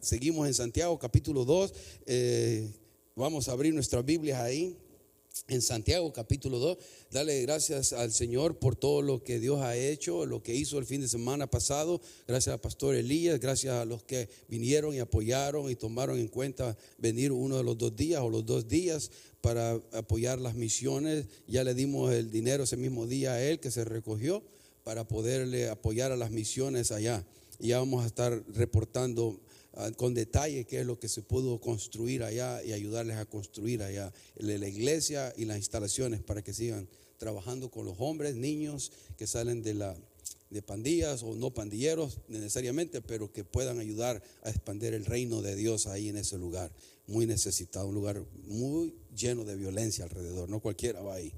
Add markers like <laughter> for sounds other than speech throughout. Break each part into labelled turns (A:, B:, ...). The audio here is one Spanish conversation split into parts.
A: seguimos en Santiago capítulo 2. Eh, vamos a abrir nuestras Biblias ahí. En Santiago capítulo 2, dale gracias al Señor por todo lo que Dios ha hecho, lo que hizo el fin de semana pasado. Gracias al pastor Elías, gracias a los que vinieron y apoyaron y tomaron en cuenta venir uno de los dos días o los dos días para apoyar las misiones. Ya le dimos el dinero ese mismo día a él que se recogió para poderle apoyar a las misiones allá. Ya vamos a estar reportando con detalle qué es lo que se pudo construir allá y ayudarles a construir allá la iglesia y las instalaciones para que sigan trabajando con los hombres, niños que salen de la de pandillas o no pandilleros necesariamente, pero que puedan ayudar a expandir el reino de Dios ahí en ese lugar, muy necesitado, un lugar muy lleno de violencia alrededor, no cualquiera va ahí.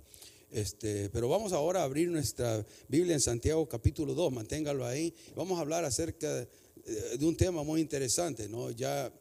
A: Este, pero vamos ahora a abrir nuestra Biblia en Santiago capítulo 2, manténgalo ahí. Vamos a hablar acerca eh, de un tema muy interesante, ¿no? Ya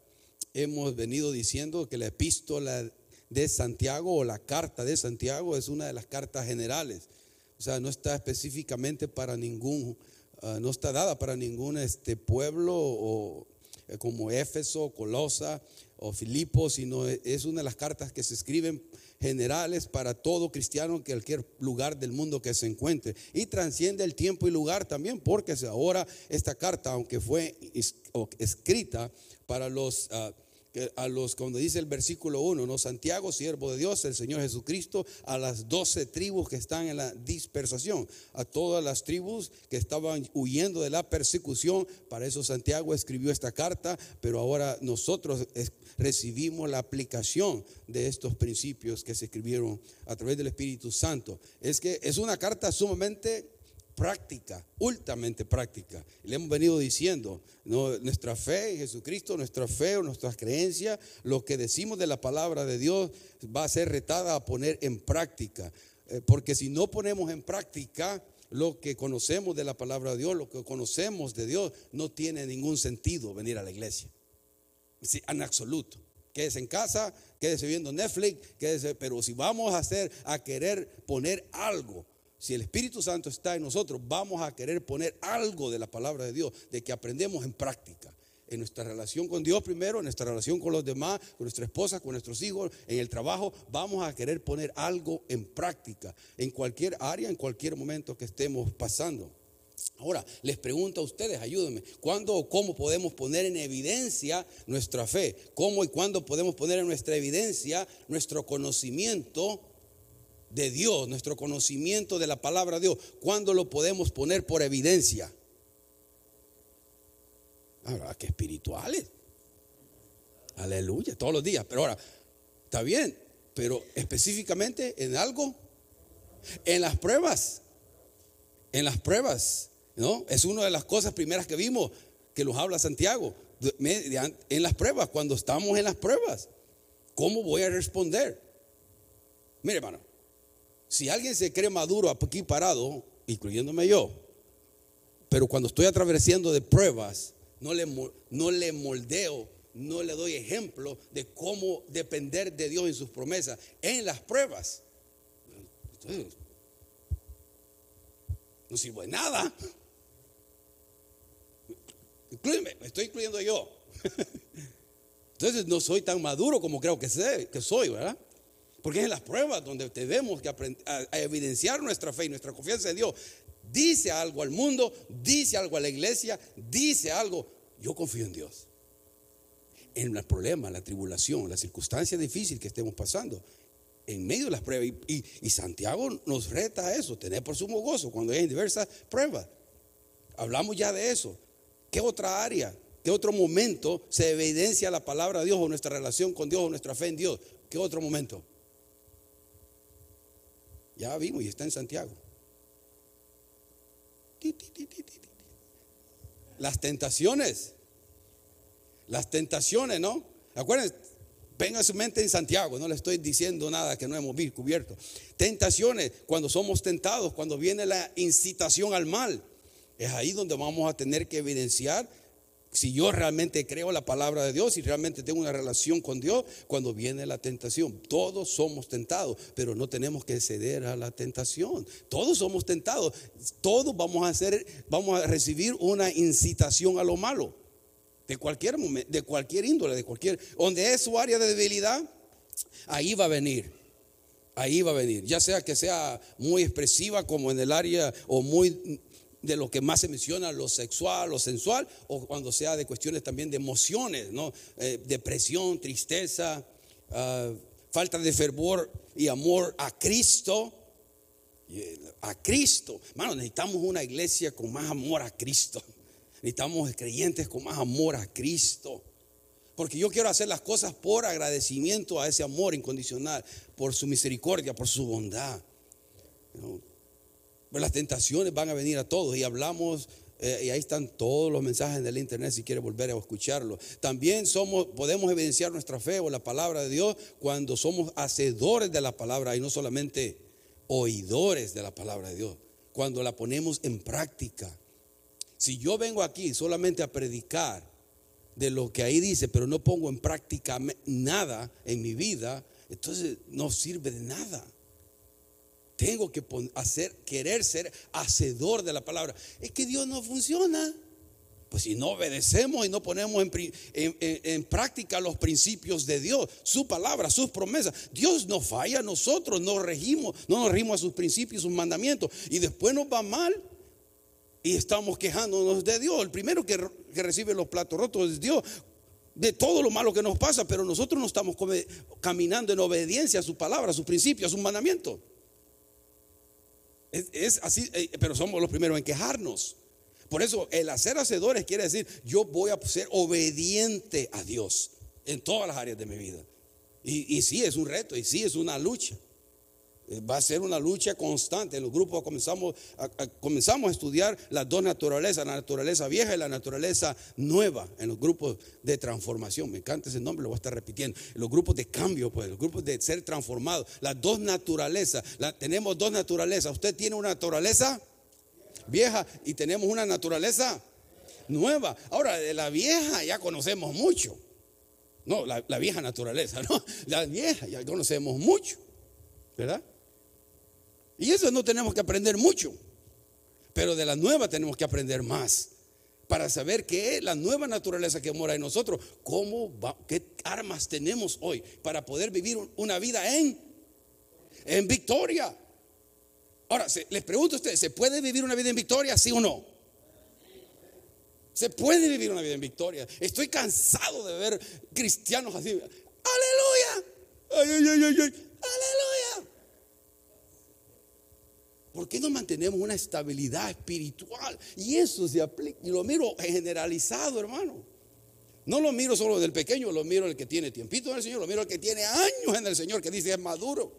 A: hemos venido diciendo que la epístola de Santiago o la carta de Santiago es una de las cartas generales. O sea, no está específicamente para ningún, ah, no está dada para ningún este pueblo o eh, como Éfeso, Colosa o Filipo, sino es una de las cartas que se escriben generales para todo cristiano en cualquier lugar del mundo que se encuentre. Y transciende el tiempo y lugar también, porque ahora esta carta, aunque fue escrita para los... A los, cuando dice el versículo 1, ¿no? Santiago, siervo de Dios, el Señor Jesucristo, a las doce tribus que están en la dispersación, a todas las tribus que estaban huyendo de la persecución. Para eso Santiago escribió esta carta, pero ahora nosotros recibimos la aplicación de estos principios que se escribieron a través del Espíritu Santo. Es que es una carta sumamente práctica, ultramente práctica. Le hemos venido diciendo, nuestra fe en Jesucristo, nuestra fe o nuestras creencias, lo que decimos de la palabra de Dios va a ser retada a poner en práctica. Eh, porque si no ponemos en práctica lo que conocemos de la palabra de Dios, lo que conocemos de Dios, no tiene ningún sentido venir a la iglesia. en absoluto. Quédese en casa, quédese viendo Netflix, quédese, pero si vamos a hacer, a querer poner algo si el Espíritu Santo está en nosotros, vamos a querer poner algo de la palabra de Dios, de que aprendemos en práctica. En nuestra relación con Dios primero, en nuestra relación con los demás, con nuestra esposa, con nuestros hijos, en el trabajo, vamos a querer poner algo en práctica, en cualquier área, en cualquier momento que estemos pasando. Ahora, les pregunto a ustedes, ayúdenme, ¿cuándo o cómo podemos poner en evidencia nuestra fe? ¿Cómo y cuándo podemos poner en nuestra evidencia nuestro conocimiento de Dios, nuestro conocimiento de la palabra de Dios, ¿cuándo lo podemos poner por evidencia? Ahora, que espirituales. Aleluya, todos los días. Pero ahora, está bien, pero específicamente en algo, en las pruebas, en las pruebas, ¿no? Es una de las cosas primeras que vimos que los habla Santiago. En las pruebas, cuando estamos en las pruebas, ¿cómo voy a responder? Mire, hermano, si alguien se cree maduro aquí parado, incluyéndome yo, pero cuando estoy atravesando de pruebas, no le, no le moldeo, no le doy ejemplo de cómo depender de Dios en sus promesas en las pruebas. Entonces, no sirvo de nada. Incluyeme, me estoy incluyendo yo. <laughs> Entonces no soy tan maduro como creo que, sé, que soy, ¿verdad? Porque es en las pruebas donde debemos que a, evidenciar nuestra fe y nuestra confianza en Dios. Dice algo al mundo, dice algo a la iglesia, dice algo. Yo confío en Dios. En el problema, la tribulación, la circunstancia difícil que estemos pasando, en medio de las pruebas. Y, Santiago nos reta a eso, tener por sumo gozo cuando hay diversas pruebas. Hablamos ya de eso. ¿Qué otra área, qué otro momento se evidencia la palabra de Dios o nuestra relación con Dios o nuestra fe en Dios? ¿Qué otro momento? Ya vimos y está en Santiago. Las tentaciones. Las tentaciones, ¿no? Acuérdense, venga su mente en Santiago, no le estoy diciendo nada que no hemos cubierto. Tentaciones, cuando somos tentados, cuando viene la incitación al mal, es ahí donde vamos a tener que evidenciar si yo realmente creo la palabra de Dios y realmente tengo una relación con Dios, cuando viene la tentación, todos somos tentados, pero no tenemos que ceder a la tentación. Todos somos tentados, todos vamos a hacer, vamos a recibir una incitación a lo malo. De cualquier momento, de cualquier índole, de cualquier. Donde es su área de debilidad, ahí va a venir. Ahí va a venir. Ya sea que sea muy expresiva como en el área o muy de lo que más se menciona, lo sexual, lo sensual, o cuando sea de cuestiones también de emociones, ¿no? Eh, depresión, tristeza, ah, falta de fervor y amor a Cristo. A Cristo. Hermano, necesitamos una iglesia con más amor a Cristo. <laughs> Necesitamos creyentes con más amor a Cristo. Porque yo quiero hacer las cosas por agradecimiento a ese amor incondicional, por su misericordia, por su bondad. Pero las tentaciones van a venir a todos y hablamos eh, y ahí están todos los mensajes del internet si quiere volver a escucharlo. También somos, podemos evidenciar nuestra fe o la palabra de Dios cuando somos hacedores de la palabra y no solamente oidores de la palabra de Dios. Cuando la ponemos en práctica. Si yo vengo aquí solamente a predicar de lo que ahí dice, pero no pongo en práctica nada en mi vida, entonces no sirve de nada. Tengo que hacer, querer ser hacedor de la palabra. Es que Dios no funciona. Pues si no obedecemos y no ponemos en, práctica los principios de Dios, su palabra, sus promesas, Dios no falla, nosotros no regimos, no nos regimos a sus principios, sus mandamientos, y después nos va mal y estamos quejándonos de Dios. El primero que, recibe los platos rotos es Dios de todo lo malo que nos pasa, pero nosotros no estamos caminando en obediencia a su palabra, a sus principios, a sus mandamientos. Es, así, eh, pero somos los primeros en quejarnos. Por eso el hacer hacedores quiere decir yo voy a ser obediente a Dios en todas las áreas de mi vida. Y, y sí es un reto, y sí es una lucha. Eh, va a ser una lucha constante. En los grupos comenzamos a, comenzamos a estudiar las dos naturalezas, la naturaleza vieja y la naturaleza nueva, en los grupos de transformación. Me encanta ese nombre, lo voy a estar repitiendo. Los grupos de cambio, pues, los grupos de ser transformados. Las dos naturalezas. tenemos dos naturalezas. Usted tiene una naturaleza vieja y tenemos una naturaleza nueva. Ahora, de la vieja ya conocemos mucho. No, la, la vieja naturaleza, <laughs> no. La vieja ya conocemos mucho. ¿Verdad? Y eso no tenemos que aprender mucho, pero de la nueva tenemos que aprender más para saber qué es la nueva naturaleza que mora en nosotros, cómo qué armas tenemos hoy para poder vivir una vida en, en victoria. Ahora, les pregunto a ustedes, ¿se puede vivir una vida en victoria, sí o no? Se puede vivir una vida en victoria. Estoy cansado de ver cristianos así. Aleluya. Ay, ay, ay, ay, Aleluya. ¿Por qué no mantenemos una estabilidad espiritual? Y eso se aplica, y lo miro generalizado, hermano. No lo miro solo del pequeño, lo miro el que tiene tiempito en el Señor, lo miro el que tiene años en el Señor, que dice es maduro.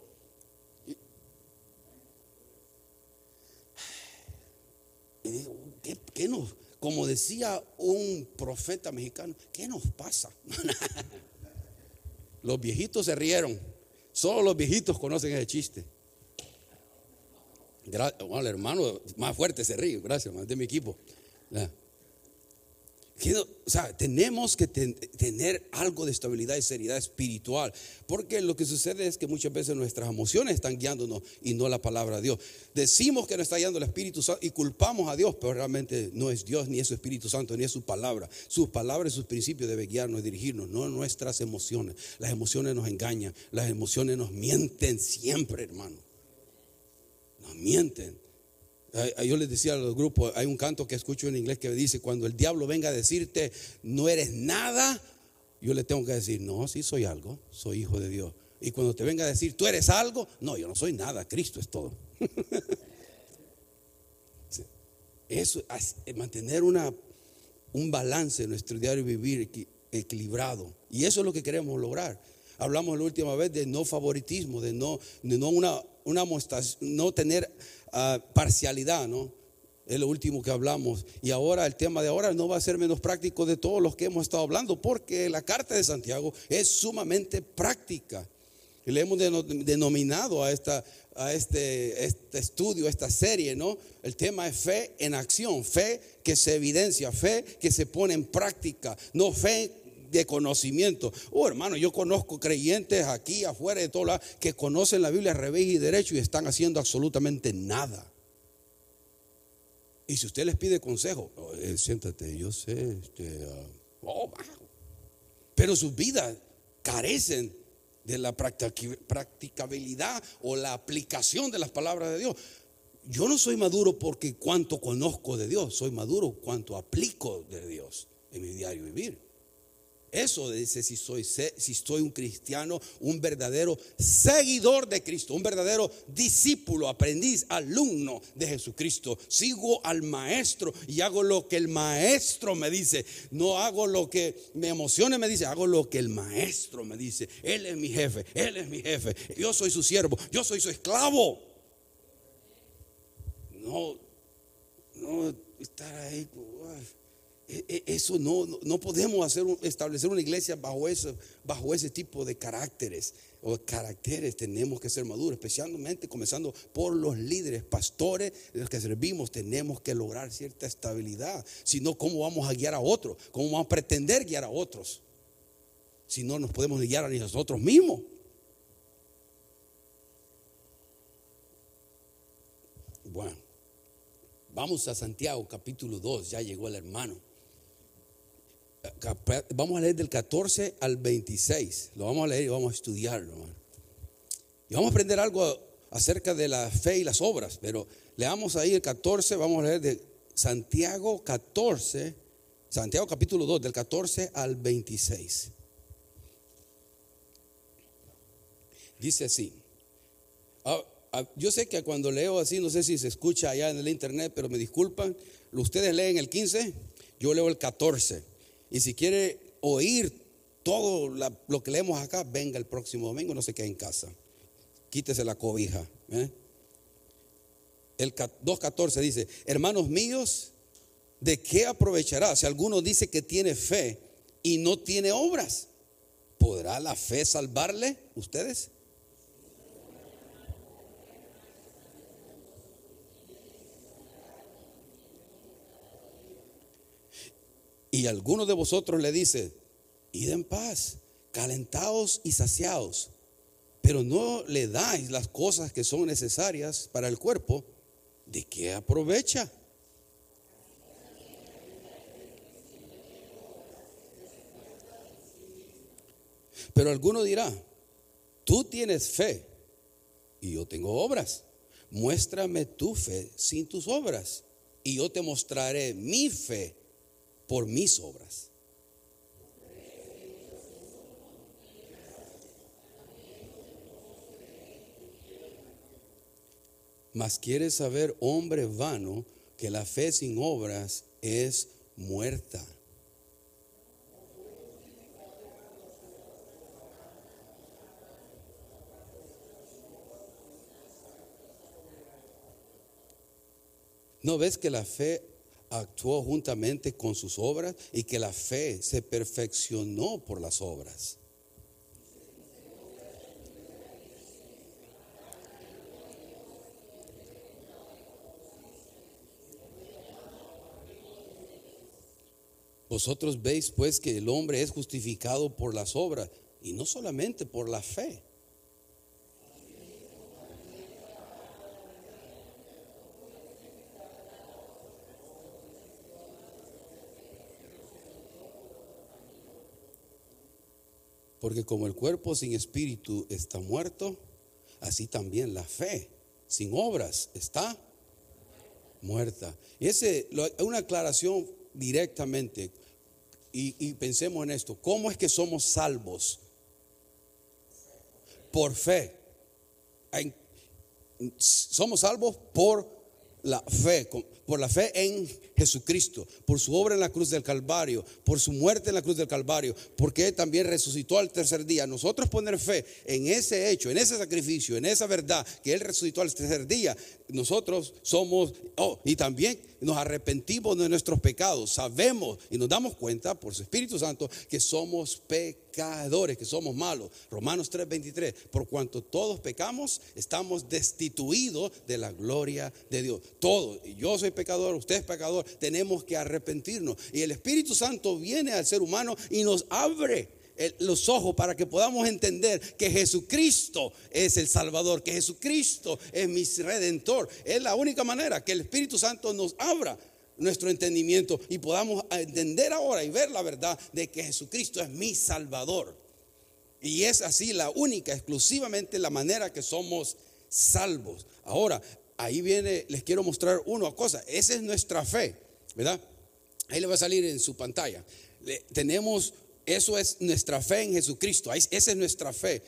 A: Y, digo, ¿qué, nos, como decía un profeta mexicano, ¿qué nos pasa? <laughs> los viejitos se rieron, solo los viejitos conocen ese chiste. Bueno, el hermano más fuerte se ríe, gracias, más de mi equipo. O sea, tenemos que tener algo de estabilidad y seriedad espiritual, porque lo que sucede es que muchas veces nuestras emociones están guiándonos y no la palabra de Dios. Decimos que nos está guiando el Espíritu Santo y culpamos a Dios, pero realmente no es Dios, ni es su Espíritu Santo, ni es su palabra. Sus palabras y sus principios deben guiarnos y dirigirnos, no nuestras emociones. Las emociones nos engañan, las emociones nos mienten siempre, hermano mienten. Yo les decía a los grupos, hay un canto que escucho en inglés que dice, cuando el diablo venga a decirte, no eres nada, yo le tengo que decir, no, sí soy algo, soy hijo de Dios. Y cuando te venga a decir, tú eres algo, no, yo no soy nada, Cristo es todo. <laughs> Eso, es mantener una, un balance en nuestro diario vivir equilibrado. Y eso es lo que queremos lograr. Hablamos la última vez de no favoritismo, de no, de no una una no tener ah, parcialidad, ¿no? Es lo último que hablamos. Y ahora el tema de ahora no va a ser menos práctico de todos los que hemos estado hablando, porque la carta de Santiago es sumamente práctica. Le hemos denominado a, esta, a este, este estudio, a esta serie, ¿no? El tema es fe en acción, fe que se evidencia, fe que se pone en práctica, no fe de conocimiento. Oh, hermano, yo conozco creyentes aquí, afuera de todo lado, que conocen la Biblia revés y derecho y están haciendo absolutamente nada. Y si usted les pide consejo, oh, eh, siéntate, yo sé, este, ah, Oh. Pero sus vidas carecen de la practicabilidad o la aplicación de las palabras de Dios. Yo no soy maduro porque cuanto conozco de Dios, soy maduro cuanto aplico de Dios en mi diario vivir. Eso dice si soy, si soy un cristiano, un verdadero seguidor de Cristo, un verdadero discípulo, aprendiz, alumno de Jesucristo. Sigo al maestro y hago lo que el maestro me dice. No hago lo que me emocione, me dice, hago lo que el maestro me dice. Él es mi jefe, él es mi jefe. Yo soy su siervo, yo soy su esclavo. No, no estar ahí. Eso no, no podemos hacer, establecer una iglesia bajo, eso, bajo ese tipo de caracteres o caracteres. Tenemos que ser maduros, especialmente comenzando por los líderes, pastores, los que servimos. Tenemos que lograr cierta estabilidad. Si no, ¿cómo vamos a guiar a otros? ¿Cómo vamos a pretender guiar a otros? Si no nos podemos guiar a nosotros mismos. Bueno, vamos a Santiago capítulo 2, ya llegó el hermano vamos a leer del 14 al 26. Lo vamos a leer y vamos a estudiarlo. Y vamos a aprender algo acerca de la fe y las obras. Pero leamos ahí el 14, vamos a leer de Santiago 14, Santiago capítulo 2, del 14 al 26. Dice así. Ah, ah, yo sé que cuando leo así, no sé si se escucha allá en el internet, pero me disculpan. Ustedes leen el 15, yo leo el 14. Y si quiere oír todo lo que leemos acá, venga el próximo domingo, no se quede en casa. Quítese la cobija. ¿eh? El 2.14 dice, hermanos míos, ¿de qué aprovechará si alguno dice que tiene fe y no tiene obras? ¿Podrá la fe salvarle ustedes? Y alguno de vosotros le dice, id en paz, calentados y saciados, pero no le dais las cosas que son necesarias para el cuerpo, ¿de qué aprovecha? Pero alguno dirá, tú tienes fe y yo tengo obras. Muéstrame tu fe sin tus obras y yo te mostraré mi fe por mis obras. Mas quieres saber, hombre vano, que la fe sin obras es muerta. ¿No ves que la fe actuó juntamente con sus obras y que la fe se perfeccionó por las obras. Vosotros veis pues que el hombre es justificado por las obras y no solamente por la fe. Porque como el cuerpo sin espíritu está muerto, así también la fe sin obras está muerta. Y ese es una aclaración directamente. Y, y, pensemos en esto. ¿Cómo es que somos salvos? Por fe. Somos salvos por la fe, por la fe en Jesucristo, por su obra en la cruz del Calvario, por su muerte en la cruz del Calvario, porque Él también resucitó al tercer día. Nosotros poner fe en ese hecho, en ese sacrificio, en esa verdad que Él resucitó al tercer día, nosotros somos, oh, y también nos arrepentimos de nuestros pecados, sabemos y nos damos cuenta por su Espíritu Santo que somos pecadores, que somos malos. Romanos 3:23, por cuanto todos pecamos, estamos destituidos de la gloria de Dios. Todos, yo soy pecador, usted es pecador, tenemos que arrepentirnos. Y el Espíritu Santo viene al ser humano y nos abre los ojos para que podamos entender que Jesucristo es el Salvador, que Jesucristo es mi redentor. Es la única manera que el Espíritu Santo nos abra nuestro entendimiento y podamos entender ahora y ver la verdad de que Jesucristo es mi Salvador. Y es así la única, exclusivamente la manera que somos salvos. Ahora, ahí viene, les quiero mostrar una cosa. Esa es nuestra fe, ¿verdad? Ahí le va a salir en su pantalla. tenemos, eso es nuestra fe en Jesucristo. Ahí, esa es nuestra fe.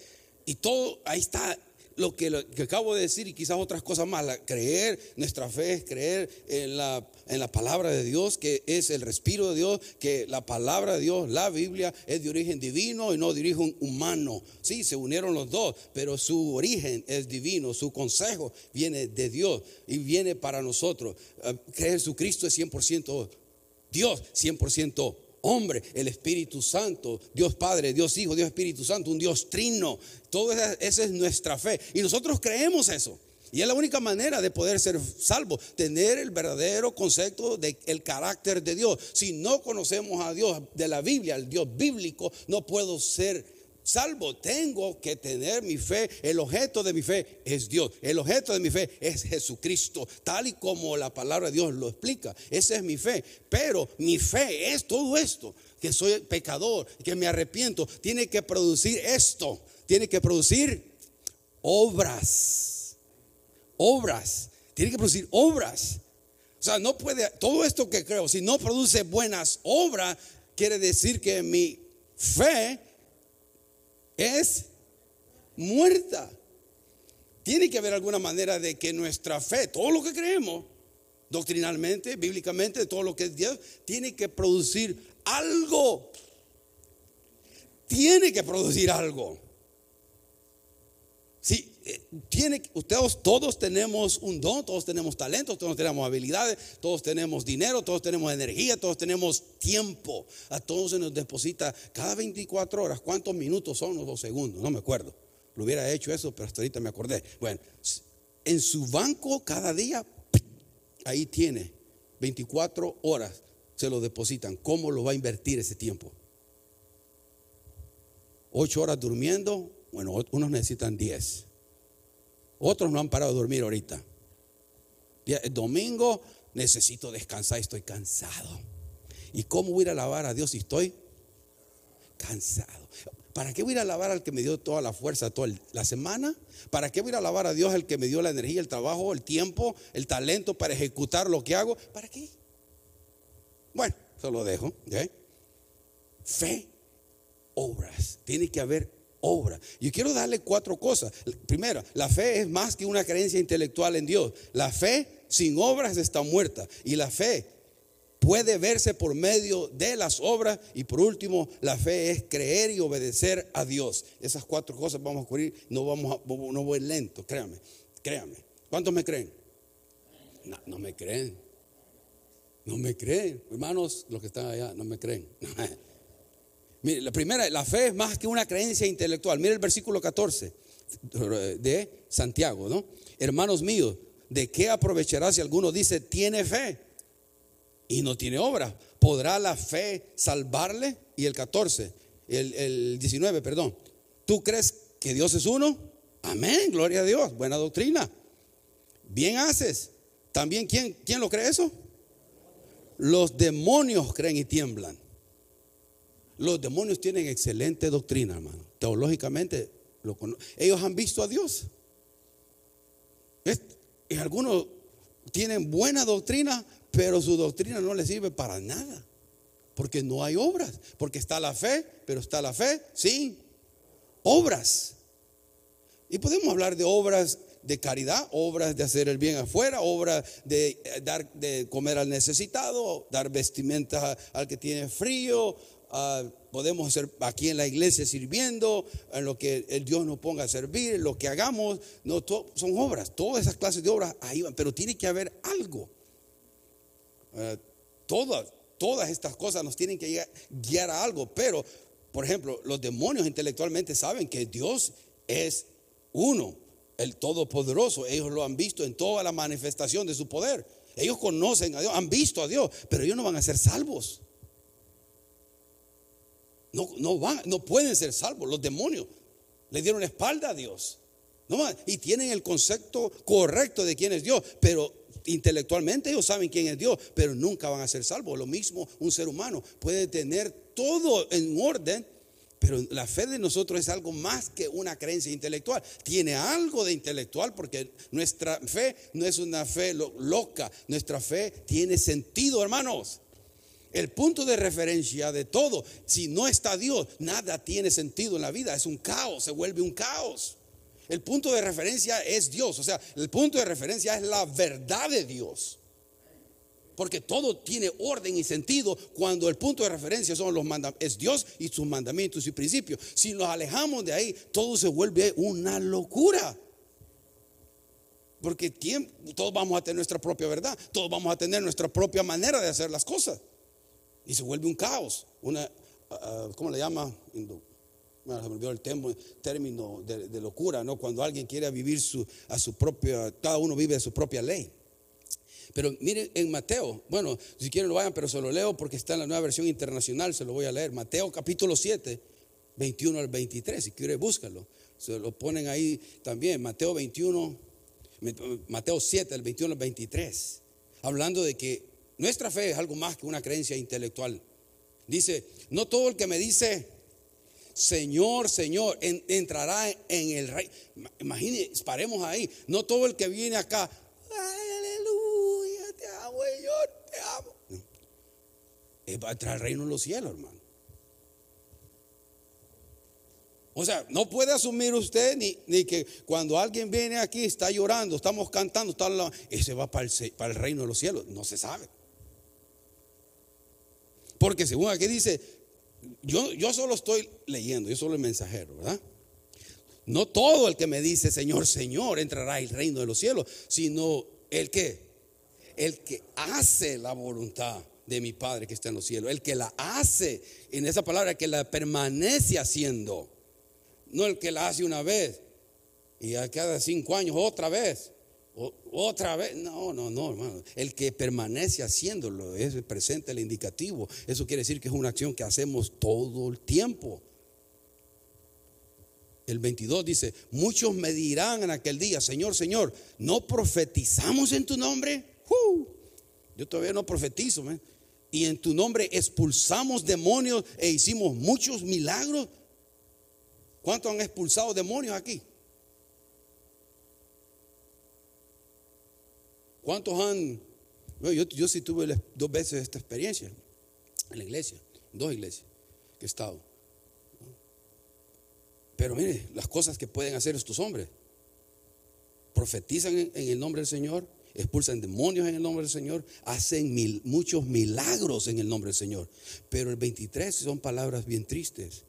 A: Y todo, ahí está lo que, acabo de decir y quizás otras cosas más. creer, nuestra fe es creer en la, en la palabra de Dios, que es el respiro de Dios, que la palabra de Dios, la Biblia, es de origen divino y no de origen humano. Sí, se unieron los dos, pero su origen es divino, su consejo viene de Dios y viene para nosotros. Eh, creer en Jesucristo es 100% Dios, 100% hombre, el Espíritu Santo, Dios Padre, Dios Hijo, Dios Espíritu Santo, un Dios trino. Todo esa, es nuestra fe. Y nosotros creemos eso. Y es la única manera de poder ser salvo, tener el verdadero concepto del carácter de Dios. Si no conocemos a Dios de la Biblia, el Dios bíblico, no puedo ser salvo. Tengo que tener mi fe. El objeto de mi fe es Dios. El objeto de mi fe es Jesucristo, tal y como la palabra de Dios lo explica. Esa es mi fe. Pero mi fe es todo esto, que soy pecador, que me arrepiento. Tiene que producir esto. Tiene que producir obras. Obras. Tiene que producir obras. O sea, no puede, todo esto que creo, si no produce buenas obras, quiere decir que mi fe es muerta. Tiene que haber alguna manera de que nuestra fe, todo lo que creemos, doctrinalmente, bíblicamente, todo lo que es Dios, tiene que producir algo. Tiene que producir algo. Eh, tiene, ustedes todos tenemos un don, todos tenemos talentos, todos tenemos habilidades, todos tenemos dinero, todos tenemos energía, todos tenemos tiempo. A todos se nos deposita cada 24 horas. ¿Cuántos minutos son los dos segundos? No me acuerdo. Lo hubiera hecho eso, pero hasta ahorita me acordé. Bueno, en su banco cada día, ahí tiene 24 horas, se lo depositan. ¿Cómo lo va a invertir ese tiempo? Ocho horas durmiendo, bueno, unos necesitan 10. Otros no han parado de dormir ahorita. El domingo necesito descansar, estoy cansado. ¿Y cómo voy a alabar a Dios si estoy cansado? ¿Para qué voy a alabar al que me dio toda la fuerza toda la semana? ¿Para qué voy a alabar a Dios al que me dio la energía, el trabajo, el tiempo, el talento para ejecutar lo que hago? ¿Para qué? Bueno, eso lo dejo. Fe, obras. Tiene que haber obra. Yo quiero darle cuatro cosas. Primero, la fe es más que una creencia intelectual en Dios. La fe sin obras está muerta. Y la fe puede verse por medio de las obras. Y por último, la fe es creer y obedecer a Dios. Esas cuatro cosas vamos a ocurrir. No, vamos no voy lento, créame, créame. ¿Cuántos me creen? No, no me creen. No me creen. Hermanos, los que están allá, no me creen. <laughs> La primera, la fe es más que una creencia intelectual. Mire el versículo 14 de Santiago, ¿no? Hermanos míos, ¿de qué aprovechará si alguno dice tiene fe y no tiene obra? ¿Podrá la fe salvarle? Y el 14, el, el 19, perdón. ¿Tú crees que Dios es uno? Amén, gloria a Dios, buena doctrina. Bien haces. También, ¿quién, quién lo cree eso? Los demonios creen y tiemblan. Los demonios tienen excelente doctrina, hermano. Teológicamente, lo ellos han visto a Dios. y algunos tienen buena doctrina, pero su doctrina no les sirve para nada. Porque no hay obras. Porque está la fe, pero está la fe sin obras. Y podemos hablar de obras de caridad, obras de hacer el bien afuera, obras de dar de comer al necesitado, dar vestimenta al que tiene frío, Ah, podemos ser aquí en la iglesia sirviendo, en lo que el Dios nos ponga a servir, lo que hagamos, no, son obras, todas esas clases de obras ahí van, pero tiene que haber algo. Ah, todas, todas estas cosas nos tienen que guiar a algo, pero, por ejemplo, los demonios intelectualmente saben que Dios es uno, el Todopoderoso, ellos lo han visto en toda la manifestación de su poder. Ellos conocen a Dios, han visto a Dios, pero ellos no van a ser salvos. No, van, no pueden ser salvos. Los demonios le dieron espalda a Dios. No. Y tienen el concepto correcto de quién es Dios, pero intelectualmente ellos saben quién es Dios, pero nunca van a ser salvos. Lo mismo un ser humano puede tener todo en orden, pero la fe de nosotros es algo más que una creencia intelectual. Tiene algo de intelectual porque nuestra fe no es una fe loca, nuestra fe tiene sentido, hermanos. El punto de referencia de todo, si no está Dios, nada tiene sentido en la vida, es un caos, se vuelve un caos. El punto de referencia es Dios, o sea, el punto de referencia es la verdad de Dios. Porque todo tiene orden y sentido cuando el punto de referencia son los es Dios y sus mandamientos y principios. Si nos alejamos de ahí, todo se vuelve una locura. Porque todos vamos a tener nuestra propia verdad, todos vamos a tener nuestra propia manera de hacer las cosas. Y se vuelve un caos, una, ah, ah, ¿cómo le llama? bueno, se me olvidó el término de, locura, ¿no? Cuando alguien quiere vivir su, a su propia, cada uno vive a su propia ley. Pero miren en Mateo, bueno, si quieren lo vayan, pero se lo leo porque está en la nueva versión internacional, se lo voy a leer. Mateo capítulo 7, 21 al 23, si quiere búscalo. Se lo ponen ahí también, Mateo 21, Mateo 7, del 21 al 23. Hablando de que nuestra fe es algo más que una creencia intelectual. Dice, no todo el que me dice, Señor, Señor, entrará en el rey. Imagínense, paremos ahí. No todo el que viene acá, aleluya, te amo, Señor, te amo. Es para entrar al reino de los cielos, hermano. O sea, no puede asumir usted ni, ni, que cuando alguien viene aquí, está llorando, estamos cantando, está ese va para el, para el reino de los cielos. No se sabe. Porque según aquí dice, yo, yo solo estoy leyendo, yo solo el mensajero, ¿verdad? No todo el que me dice Señor, Señor entrará al reino de los cielos, sino el que, el que hace la voluntad de mi Padre que está en los cielos, el que la hace, en esa palabra, que la permanece haciendo, no el que la hace una vez y a cada cinco años otra vez otra vez, no, no, no, hermano. El que permanece haciéndolo es presente, el indicativo. Eso quiere decir que es una acción que hacemos todo el tiempo. El 22 dice, muchos me dirán en aquel día, Señor, Señor, ¿no profetizamos en tu nombre? Yo todavía no profetizo, y en tu nombre expulsamos demonios e hicimos muchos milagros. ¿Cuántos han expulsado demonios aquí? ¿Cuántos han? yo, sí tuve dos veces esta experiencia en la iglesia, dos iglesias que he estado. Pero mire, las cosas que pueden hacer estos hombres. Profetizan en, el nombre del Señor, expulsan demonios en el nombre del Señor, hacen muchos milagros en el nombre del Señor. Pero el 23 son palabras bien tristes.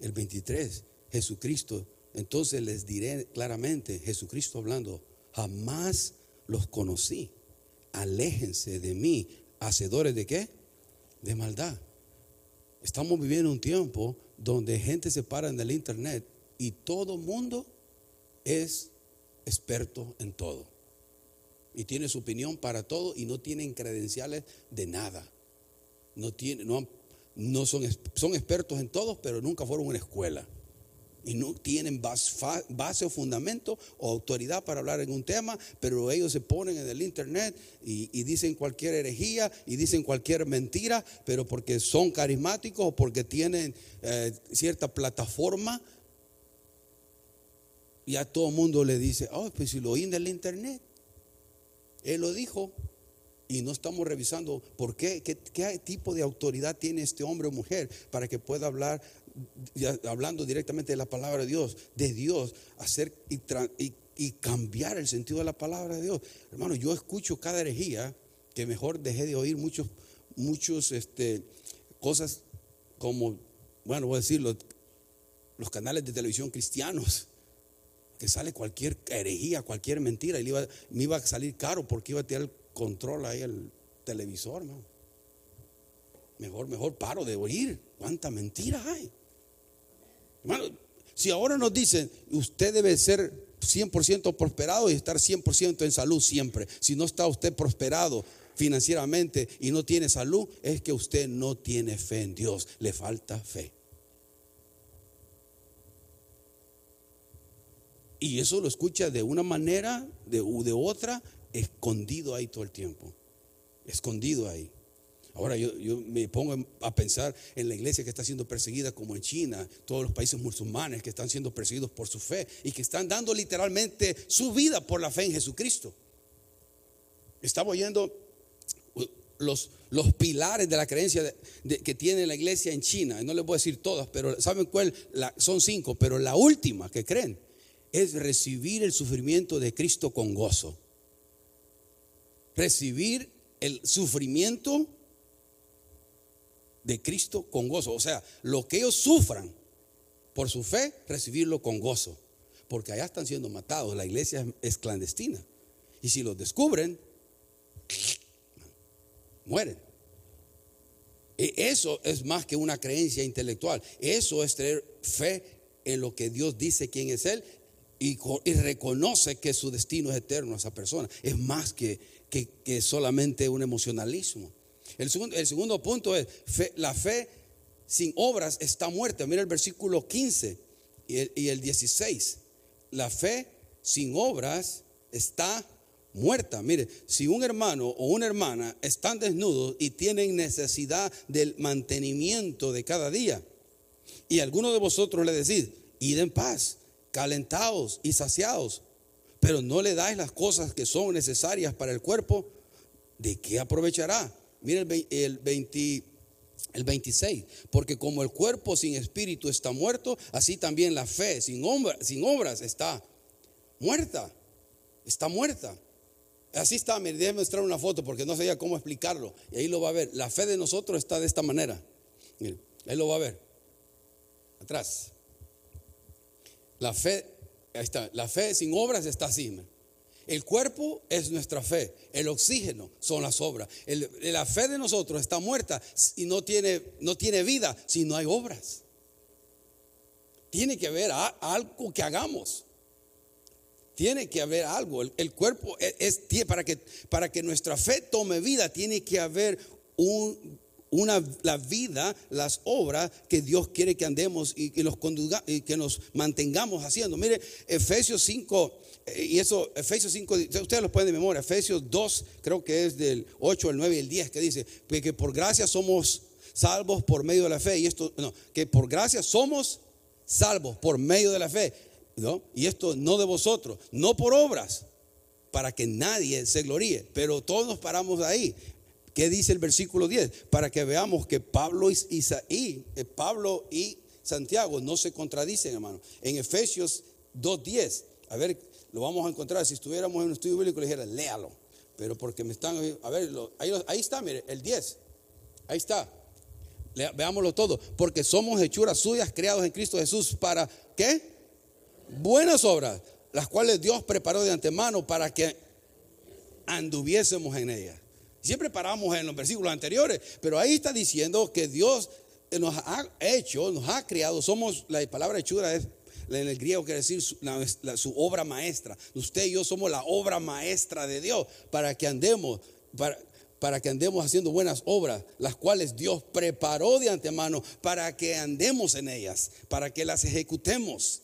A: El 23, Jesucristo. Entonces les diré claramente, Jesucristo hablando, jamás los conocí. Aléjense de mí, hacedores de qué? De maldad. Estamos viviendo un tiempo donde gente se para en el internet y todo mundo es experto en todo. Y tiene su opinión para todo y no tienen credenciales de nada. No, tiene, no, no son, son expertos en todo, pero nunca fueron a una escuela y no tienen base, o fundamento o autoridad para hablar en un tema, pero ellos se ponen en el internet y, dicen cualquier herejía y dicen cualquier mentira, pero porque son carismáticos o porque tienen eh, cierta plataforma, ya todo el mundo le dice, oh, pues si lo oí en el internet, él lo dijo. Y no estamos revisando por qué, qué tipo de autoridad tiene este hombre o mujer para que pueda hablar hablando directamente de la palabra de Dios, de Dios, hacer y, cambiar el sentido de la palabra de Dios. Hermano, yo escucho cada herejía que mejor dejé de oír muchos, muchos, este, cosas como, bueno, voy a decirlo, los canales de televisión cristianos, que sale cualquier herejía, cualquier mentira, y me iba a salir caro porque iba a tener el control ahí el televisor, Mejor, mejor paro de oír. ¿Cuánta mentira hay? Si ahora nos dicen, usted debe ser 100% prosperado y estar 100% en salud siempre. Si no está usted prosperado financieramente y no tiene salud, es que usted no tiene fe en Dios, le falta fe. Y eso lo escucha de una manera, de, de otra, escondido ahí todo el tiempo. Escondido ahí. Ahora yo, me pongo a pensar en la iglesia que está siendo perseguida como en China, todos los países musulmanes que están siendo perseguidos por su fe y que están dando literalmente su vida por la fe en Jesucristo. Estaba oyendo uh, los, los pilares de la creencia que tiene la iglesia en China. No les voy a decir todas, pero ¿saben cuál? son cinco, pero la última que creen es recibir el sufrimiento de Cristo con gozo. Recibir el sufrimiento de Cristo con gozo. O sea, lo que ellos sufran por su fe, recibirlo con gozo. Porque allá están siendo matados, la iglesia es clandestina. Y si los descubren, mueren. E eso es más que una creencia intelectual. Eso es tener fe en lo que Dios dice quién es Él y, reconoce que su destino es eterno a esa persona. Es más que, que solamente un emocionalismo. El segundo, el segundo punto es, la fe sin obras está muerta. Mira el versículo 15 y el, y el 16. La fe sin obras está muerta. Mire, si un hermano o una hermana están desnudos y tienen necesidad del mantenimiento de cada día, y alguno de vosotros le decís, id en paz, calentados y saciados, pero no le dais las cosas que son necesarias para el cuerpo, ¿de qué aprovechará? Mira el, 20, el 26. Porque como el cuerpo sin espíritu está muerto, así también la fe sin, obras está muerta. Está muerta. Así está, me déjeme mostrar una foto porque no sabía cómo explicarlo. Y ahí lo va a ver. La fe de nosotros está de esta manera. ahí lo va a ver. Atrás. La fe, está. La fe sin obras está así. El cuerpo es nuestra fe, el oxígeno son las obras. la fe de nosotros está muerta y no tiene, no tiene vida si no hay obras. Tiene que haber algo que hagamos. Tiene que haber algo. El, cuerpo es, para, que, para que nuestra fe tome vida, tiene que haber un, una, la vida, las obras que Dios quiere que andemos y que, los y que nos mantengamos haciendo. Mire, Efesios 5, eh, y eso, Efesios 5, ustedes lo pueden de memoria, Efesios 2, creo que es del 8 al 9 y el 10, que dice, que por gracia somos salvos por medio de la fe. Y esto, no, que por gracia somos salvos por medio de la fe. ¿no? Y esto no de vosotros, no por obras, para que nadie se gloríe. Pero todos nos paramos ahí. ¿Qué dice el versículo 10? Para que veamos que Pablo y, eh, Pablo y Santiago no se contradicen, hermano. En Efesios 2.10, a ver, lo vamos a encontrar. Si estuviéramos en un estudio bíblico, le dijera, léalo. Pero porque me están, a ver, ahí, está, mire, el 10. Ahí está. veámoslo todo. Porque somos hechuras suyas, creados en Cristo Jesús para, ¿qué? Buenas obras, las cuales Dios preparó de antemano para que anduviésemos en ellas. Siempre paramos en los versículos anteriores, pero ahí está diciendo que Dios nos ha hecho, nos ha creado, somos, la palabra hechura es en el griego quiere decir su, obra maestra. Usted y yo somos la obra maestra de Dios para que andemos, para, para que andemos haciendo buenas obras, las cuales Dios preparó de antemano para que andemos en ellas, para que las ejecutemos.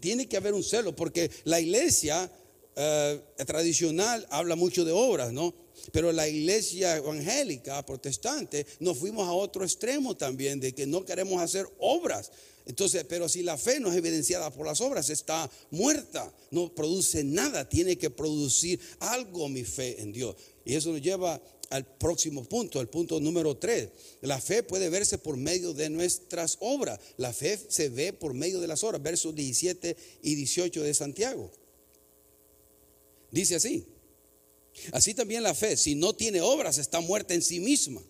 A: Tiene que haber un celo, porque la iglesia eh, tradicional habla mucho de obras, ¿no? Pero la iglesia evangélica, protestante, nos fuimos a otro extremo también, de que no queremos hacer obras. Entonces, pero si la fe no es evidenciada por las obras, está muerta, no produce nada, tiene que producir algo mi fe en Dios. Y eso nos lleva al próximo punto, el punto número 3. La fe puede verse por medio de nuestras obras. La fe se ve por medio de las obras, versos 17 y 18 de Santiago. Dice así. Así también la fe, si no tiene obras, está muerta en sí misma.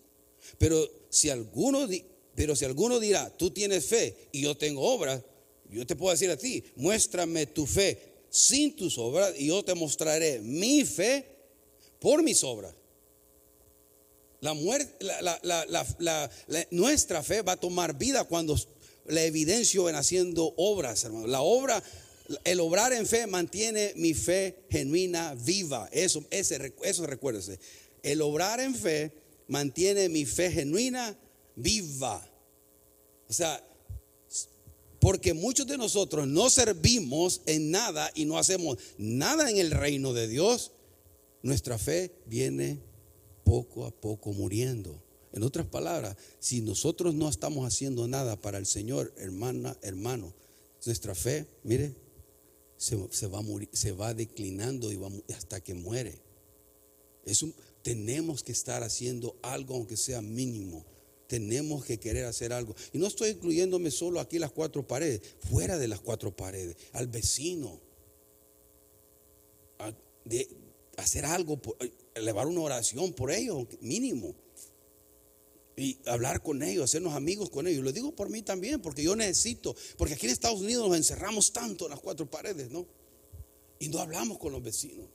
A: Pero si alguno, pero si alguno dirá, tú tienes fe y yo tengo obras, yo te puedo decir a ti, muéstrame tu fe sin tus obras y yo te mostraré mi fe por mis obras. La muerte, nuestra fe va a tomar vida cuando la evidencio en haciendo obras, hermano. La obra el obrar en fe mantiene mi fe genuina viva. Eso, ese, eso recuérdese. El obrar en fe mantiene mi fe genuina viva. O sea, porque muchos de nosotros no servimos en nada y no hacemos nada en el reino de Dios, nuestra fe viene poco a poco muriendo. En otras palabras, si nosotros no estamos haciendo nada para el Señor, hermana, hermano, nuestra fe, mire, se, va, se va declinando y hasta que muere. Es tenemos que estar haciendo algo, aunque sea mínimo. Tenemos que querer hacer algo. Y no estoy incluyéndome solo aquí las cuatro paredes, fuera de las cuatro paredes, al vecino. de hacer algo, elevar una oración por ellos, mínimo y hablar con ellos, hacernos amigos con ellos. Lo digo por mí también, porque yo necesito, porque aquí en Estados Unidos nos encerramos tanto en las cuatro paredes, ¿no? Y no hablamos con los vecinos.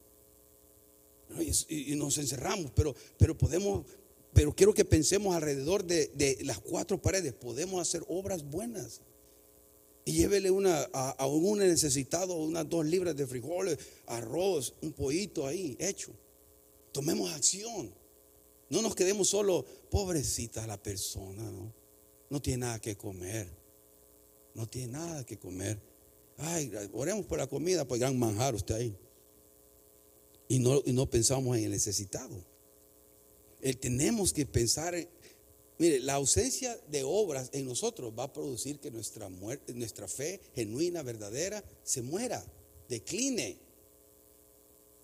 A: Y, nos encerramos, pero, pero podemos, pero quiero que pensemos alrededor de, las cuatro paredes, podemos hacer obras buenas. Y llévele una, a, a un necesitado unas dos libras de frijoles, arroz, un pollito ahí hecho. Tomemos acción. No nos quedemos solo, pobrecita la persona, ¿no? No tiene nada que comer. No tiene nada que comer. Ay, oremos por la comida, pues gran manjar usted ahí. Y no, y no pensamos en el necesitado. Tenemos que pensar, mire, la ausencia de obras en nosotros va a producir que nuestra, muerte, nuestra fe genuina, verdadera, se muera, decline.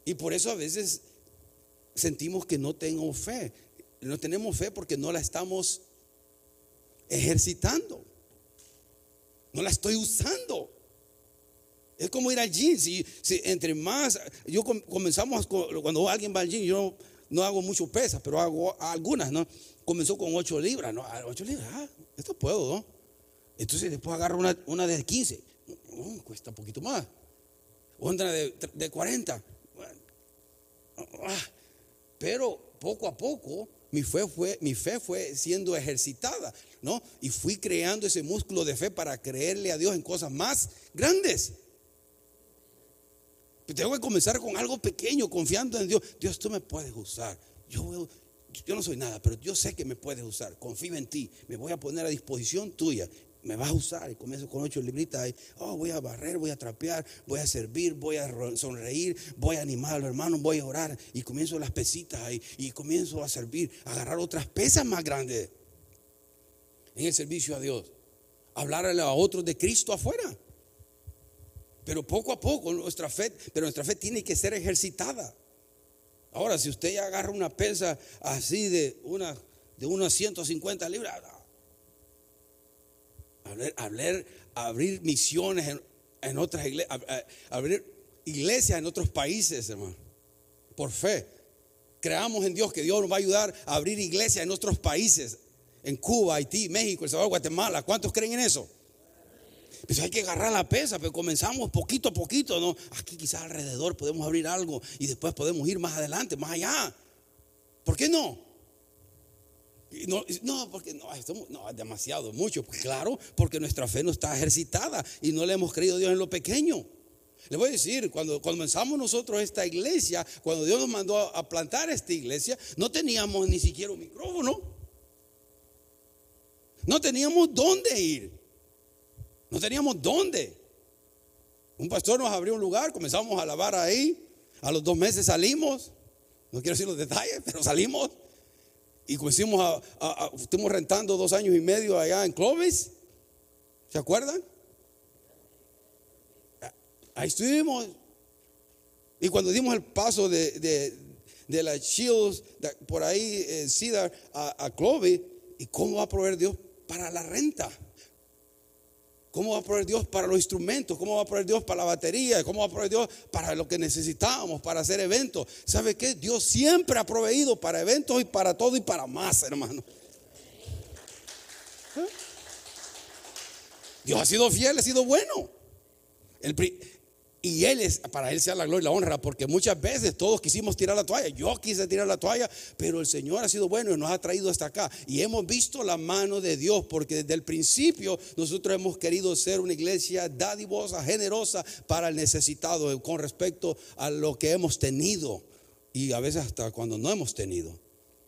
A: Y por eso a veces sentimos que no tengo fe. No tenemos fe porque no la estamos ejercitando. No la estoy usando. Es como ir al gym. Si, entre más, yo comenzamos cuando alguien va al gym, yo no hago mucho pesas, pero hago algunas, ¿no? Comenzó con 8 libras, ¿no? 8 ah, libras, ah, esto puedo, ¿no? Entonces después agarro una, una de 15, cuesta un poquito más. Otra de, de 40. Ah, pero poco a poco mi fe fue, mi fe fue siendo ejercitada, ¿no? Y fui creando ese músculo de fe para creerle a Dios en cosas más grandes. tengo que comenzar con algo pequeño, confiando en Dios. Dios, tú me puedes usar. Yo, yo no soy nada, pero yo sé que me puedes usar. Confío en ti. Me voy a poner a disposición tuya me vas a usar. Y comienzo con ocho libritas ahí. Oh, voy a barrer, voy a trapear, voy a servir, voy a sonreír, voy a animar a los hermanos, voy a orar. Y comienzo las pesitas ahí. Y comienzo a servir, a agarrar otras pesas más grandes en el servicio a Dios. Hablarle a otros de Cristo afuera. Pero poco a poco nuestra fe, pero nuestra fe tiene que ser ejercitada. Ahora, si usted ya agarra una pesa así de una de unas 150 libras, hablar, abrir misiones en, otras iglesias, abrir iglesias en otros países, hermano, por fe. Creamos en Dios que Dios nos va a ayudar a abrir iglesias en otros países, en Cuba, Haití, México, El Salvador, Guatemala. ¿Cuántos creen en eso? Pues hay que agarrar la pesa, pero comenzamos poquito a poquito, ¿no? Aquí quizás alrededor podemos abrir algo y después podemos ir más adelante, más allá. ¿Por qué no? No, porque no, no, demasiado, mucho. Claro, porque nuestra fe no está ejercitada y no le hemos creído a Dios en lo pequeño. Le voy a decir, cuando comenzamos nosotros esta iglesia, cuando Dios nos mandó a plantar esta iglesia, no teníamos ni siquiera un micrófono. No teníamos dónde ir. No teníamos dónde. Un pastor nos abrió un lugar, comenzamos a lavar ahí. A los dos meses salimos. No quiero decir los detalles, pero salimos. Y comenzamos a, estuvimos rentando dos años y medio allá en Clovis. ¿Se acuerdan? Ahí estuvimos. Y cuando dimos el paso de, de, la Shields, por ahí, en Cedar, a, a Clovis, ¿y cómo va a proveer Dios para la renta? ¿Cómo va a proveer Dios para los instrumentos? ¿Cómo va a proveer Dios para la batería? ¿Cómo va a proveer Dios para lo que necesitábamos, para hacer eventos? ¿Sabe qué? Dios siempre ha proveído para eventos y para todo y para más, hermano. ¿Eh? Dios ha sido fiel, ha sido bueno. El, y Él es, para Él sea la gloria y la honra, porque muchas veces todos quisimos tirar la toalla. Yo quise tirar la toalla, pero el Señor ha sido bueno y nos ha traído hasta acá. Y hemos visto la mano de Dios, porque desde el principio nosotros hemos querido ser una iglesia dadivosa, generosa para el necesitado con respecto a lo que hemos tenido y a veces hasta cuando no hemos tenido.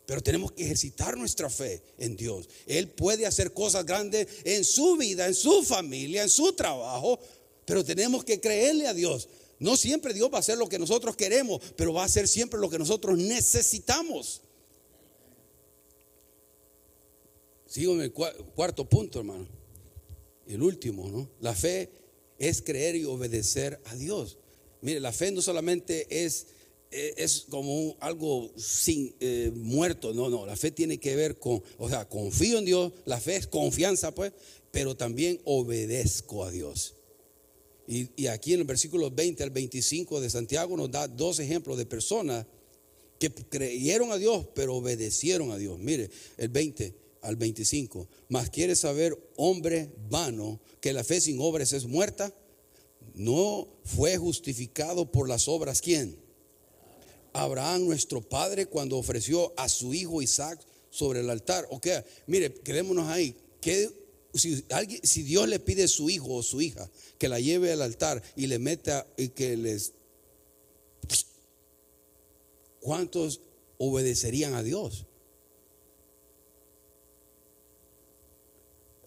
A: Pero tenemos que ejercitar nuestra fe en Dios. Él puede hacer cosas grandes en su vida, en su familia, en su trabajo, pero tenemos que creerle a Dios. No siempre Dios va a hacer lo que nosotros queremos, pero va a hacer siempre lo que nosotros necesitamos. Sigo en el cuarto punto, hermano. El último, ¿no? La fe es creer y obedecer a Dios. Mire, la fe no solamente es, eh, es como algo sin eh, muerto, no, no, la fe tiene que ver con, o sea, confío en Dios, la fe es confianza, pues, pero también obedezco a Dios. Y, aquí en el versículo 20 al 25 de Santiago nos da dos ejemplos de personas que creyeron a Dios, pero obedecieron a Dios. Mire, el 20 al 25. Mas quiere saber, hombre vano, que la fe sin obras es muerta. No fue justificado por las obras. ¿Quién? Abraham, nuestro padre, cuando ofreció a su hijo Isaac sobre el altar. Ok, mire, quedémonos ahí. Que si, alguien, si Dios le pide a su hijo o su hija que la lleve al altar y le meta y que les. ¿Cuántos obedecerían a Dios?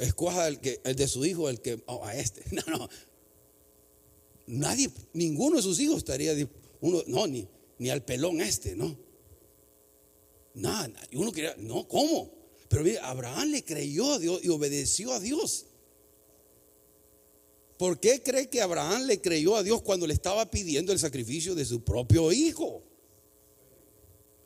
A: escoja el, que, el de su hijo, el que, oh, a este. <laughs> No, no. Nadie, ninguno de sus hijos estaría, uno, no, ni, ni al pelón este, no. Nada, uno quería, no, ¿cómo? Pero mire, Abraham le creyó a Dios y obedeció a Dios. ¿Por qué cree que Abraham le creyó a Dios cuando le estaba pidiendo el sacrificio de su propio hijo?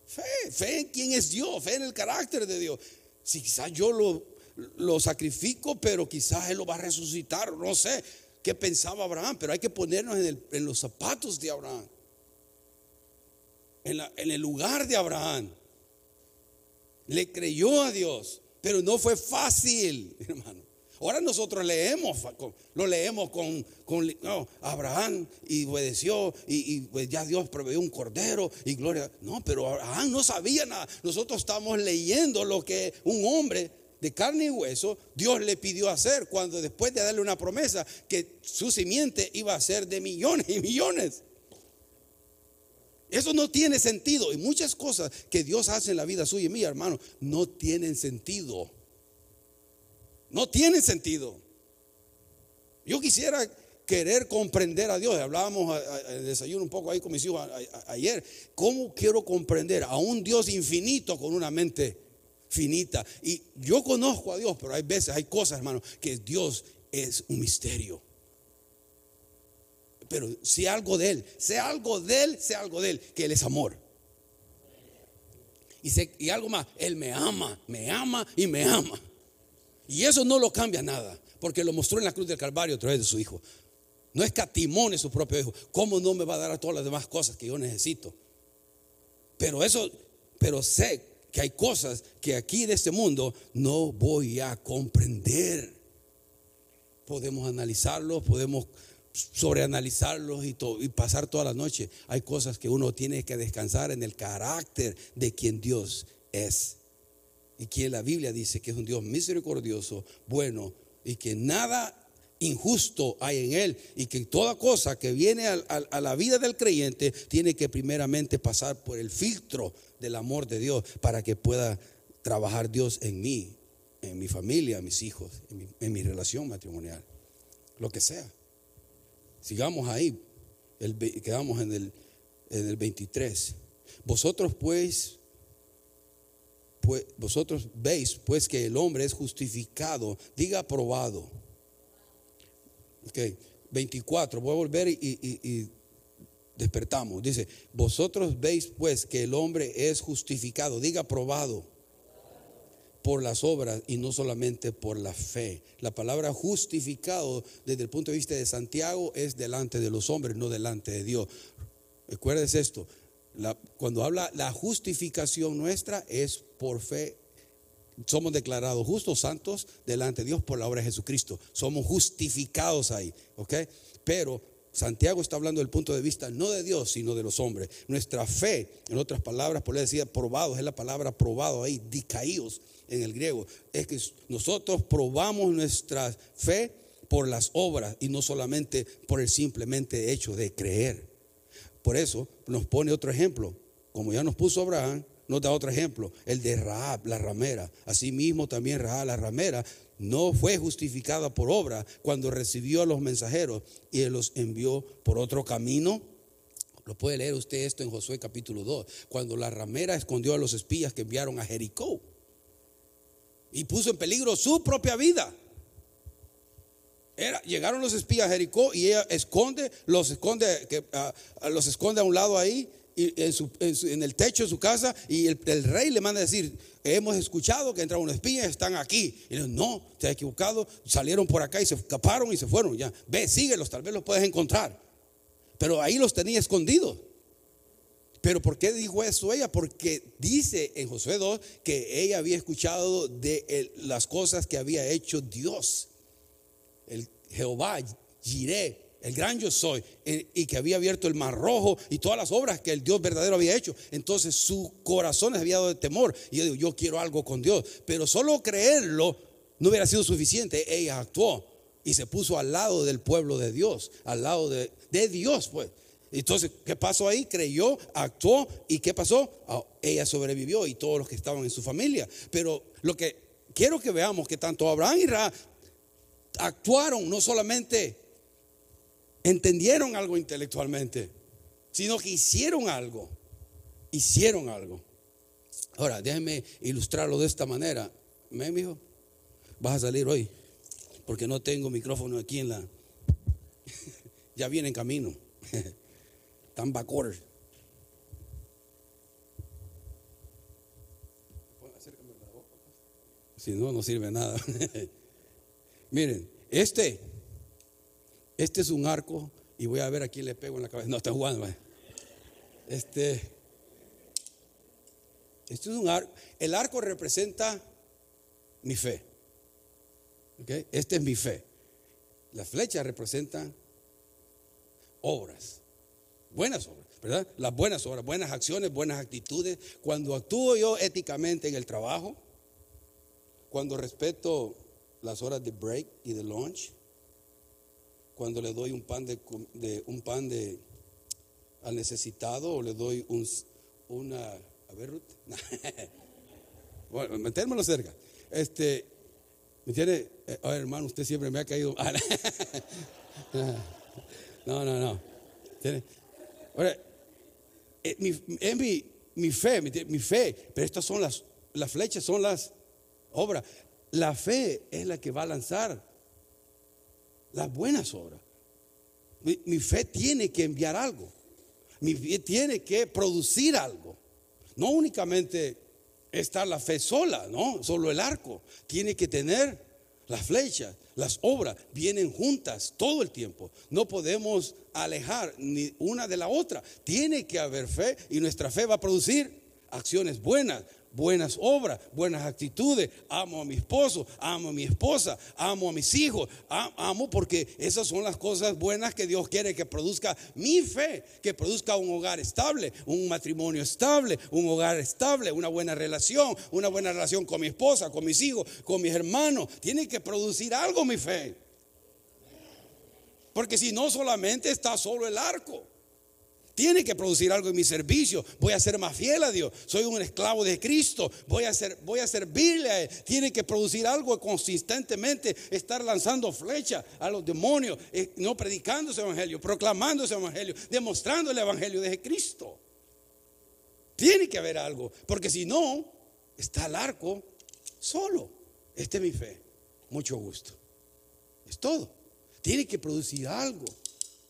A: Fe, fe en quién es Dios, fe en el carácter de Dios. Si quizás yo lo lo sacrifico, pero quizás Él lo va a resucitar. No sé qué pensaba Abraham, pero hay que ponernos en, los zapatos de Abraham. En, en el lugar de Abraham. Le creyó a Dios, pero no fue fácil, <laughs> hermano. Ahora nosotros leemos, lo leemos con, con Abraham y obedeció y, pues ya Dios proveyó un cordero y gloria. No, pero Abraham no sabía nada. Nosotros estamos leyendo lo que un hombre de carne y hueso, Dios le pidió hacer cuando después de darle una promesa que su simiente iba a ser de millones y millones. Eso no tiene sentido. Y muchas cosas que Dios hace en la vida suya y mía, hermano, no tienen sentido. No tienen sentido. Yo quisiera querer comprender a Dios. Hablábamos el desayuno un poco ahí con mis hijos ayer. ¿Cómo quiero comprender a un Dios infinito con una mente finita. Y yo conozco a Dios, pero hay veces, hay cosas, hermano, que Dios es un misterio. Pero si algo de Él, sea algo de Él, sea algo de Él, que Él es amor. Y, algo más, Él me ama, me ama y me ama. Y eso no lo cambia nada, porque lo mostró en la cruz del Calvario a través de su Hijo. No es catimón su propio Hijo. ¿Cómo no me va a dar a todas las demás cosas que yo necesito? Pero eso, pero sé que hay cosas que aquí en este mundo no voy a comprender. Podemos analizarlos, podemos sobreanalizarlos y, y pasar toda la noche. Hay cosas que uno tiene que descansar en el carácter de quien Dios es. Y quien la Biblia dice que es un Dios misericordioso, bueno, y que nada injusto hay en él y que toda cosa que viene a, la vida del creyente tiene que primeramente pasar por el filtro del amor de Dios para que pueda trabajar Dios en mí, en mi familia, en mis hijos, en mi, relación matrimonial, lo que sea. Sigamos ahí, quedamos en el, en el 23. Vosotros pues, pues, vosotros veis pues que el hombre es justificado, diga aprobado. Ok, 24, voy a volver y, despertamos. Dice, vosotros veis pues que el hombre es justificado, diga probado por las obras y no solamente por la fe. La palabra justificado desde el punto de vista de Santiago es delante de los hombres, no delante de Dios. Recuerdes esto, cuando habla la justificación nuestra es por fe somos declarados justos, santos delante de Dios por la obra de Jesucristo. Somos justificados ahí, ¿ok? Pero Santiago está hablando del punto de vista no de Dios, sino de los hombres. Nuestra fe, en otras palabras, por le decía probados, es la palabra probado ahí, dicaíos en el griego. Es que nosotros probamos nuestra fe por las obras y no solamente por el simplemente hecho de creer. Por eso nos pone otro ejemplo. Como ya nos puso Abraham, nos da otro ejemplo, el de Raab, la ramera. Asimismo también Raab, la ramera, no fue justificada por obra cuando recibió a los mensajeros y los envió por otro camino. Lo puede leer usted esto en Josué capítulo 2, cuando la ramera escondió a los espías que enviaron a Jericó y puso en peligro su propia vida. Era, llegaron los espías a Jericó y ella esconde, los esconde, que, los esconde a un lado ahí y en, el techo de su casa y el, rey le manda a decir, hemos escuchado que entraron unos espías, están aquí. Y él, no, te has equivocado, salieron por acá y se escaparon y se fueron. Ya, ve, síguelos, tal vez los puedes encontrar. Pero ahí los tenía escondidos. Pero ¿por qué dijo eso ella? Porque dice en Josué 2 que ella había escuchado de las cosas que había hecho Dios. El Jehová, Jireh, el gran yo soy, eh, y que había abierto el mar rojo y todas las obras que el Dios verdadero había hecho. Entonces su corazón había dado de temor. Y yo yo quiero algo con Dios. Pero solo creerlo no hubiera sido suficiente. Ella actuó y se puso al lado del pueblo de Dios, al lado de, Dios, pues. Entonces, ¿qué pasó ahí? Creyó, actuó y ¿qué pasó? Ah, ella sobrevivió y todos los que estaban en su familia. Pero lo que quiero que veamos que tanto Abraham y Ra actuaron no solamente entendieron algo intelectualmente, sino que hicieron algo. Hicieron algo. Ahora, déjenme ilustrarlo de esta manera. ¿Me, hijo? Vas a salir hoy, porque no tengo micrófono aquí en la. <laughs> ya viene en camino. <laughs> Tan backward. Si no, no sirve nada. <laughs> Miren, este este es un arco y voy a ver a quién le pego en la cabeza. No, está jugando. Este, este es un arco. El arco representa mi fe. ¿Okay? Este es mi fe. La flecha representa obras. Buenas obras, ¿verdad? Las buenas obras, buenas acciones, buenas actitudes. Cuando actúo yo éticamente en el trabajo, cuando respeto las horas de break y de lunch, cuando le doy un pan de, un pan de al necesitado o le doy un, una a ver Ruth. <laughs> Bueno metérmelo cerca. Este me tiene eh, hermano usted siempre me ha caído <laughs> no no no ahora eh, mi, mi, mi fe mi, fe pero estas son las las flechas son las obras la fe es la que va a lanzar las buenas obras. Mi, fe tiene que enviar algo. Mi fe tiene que producir algo. No únicamente está la fe sola, no, solo el arco. Tiene que tener las flechas, las obras, vienen juntas todo el tiempo. No podemos alejar ni una de la otra. Tiene que haber fe y nuestra fe va a producir acciones buenas, buenas obras, buenas actitudes. Amo a mi esposo, amo a mi esposa, amo a mis hijos, amo porque esas son las cosas buenas que Dios quiere que produzca mi fe, que produzca un hogar estable, un matrimonio estable, un hogar estable, una buena relación, una buena relación con mi esposa, con mis hijos, con mis hermanos. Tiene que producir algo mi fe. Porque si no solamente está solo el arco. Tiene que producir algo en mi servicio. Voy a ser más fiel a Dios. Soy un esclavo de Cristo. Voy a, ser, voy a servirle a Él. Tiene que producir algo consistentemente. Estar lanzando flechas a los demonios. Eh, no predicando ese evangelio, proclamando ese evangelio, demostrando el evangelio de Cristo. Tiene que haber algo. Porque si no, está el arco solo. Esta es mi fe. Mucho gusto. Es todo. Tiene que producir algo.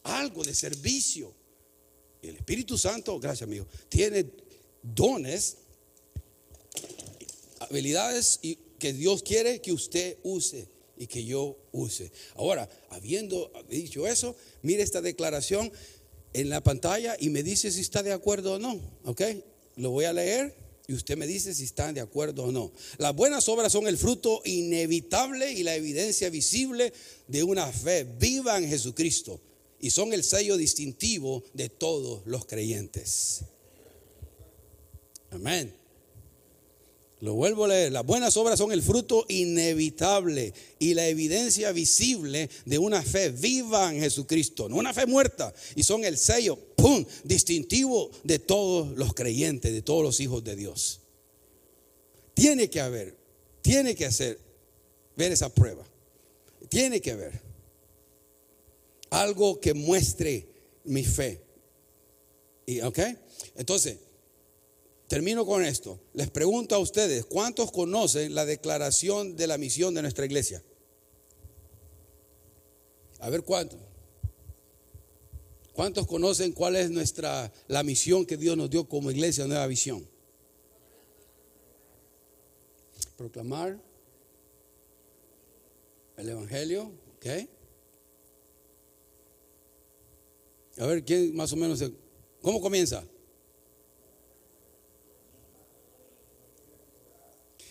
A: Algo de servicio el Espíritu Santo, gracias amigo, tiene dones, habilidades y que Dios quiere que usted use y que yo use. Ahora, habiendo dicho eso, mire esta declaración en la pantalla y me dice si está de acuerdo o no. ¿Ok? Lo voy a leer y usted me dice si está de acuerdo o no. Las buenas obras son el fruto inevitable y la evidencia visible de una fe viva en Jesucristo y son el sello distintivo de todos los creyentes. Amén. Lo vuelvo a leer. Las buenas obras son el fruto inevitable y la evidencia visible de una fe viva en Jesucristo, no una fe muerta. Y son el sello ¡pum! distintivo de todos los creyentes, de todos los hijos de Dios. Tiene que haber, tiene que hacer, ver esa prueba. Tiene que haber algo que muestre mi fe. Y, ¿Ok? Entonces, termino con esto. Les pregunto a ustedes, ¿cuántos conocen la declaración de la misión de nuestra iglesia? A ver cuántos. ¿Cuántos conocen cuál es nuestra la misión que Dios nos dio como iglesia, nueva visión? Proclamar el evangelio, ¿ok? A ver, ¿quién más o menos? ¿Cómo comienza?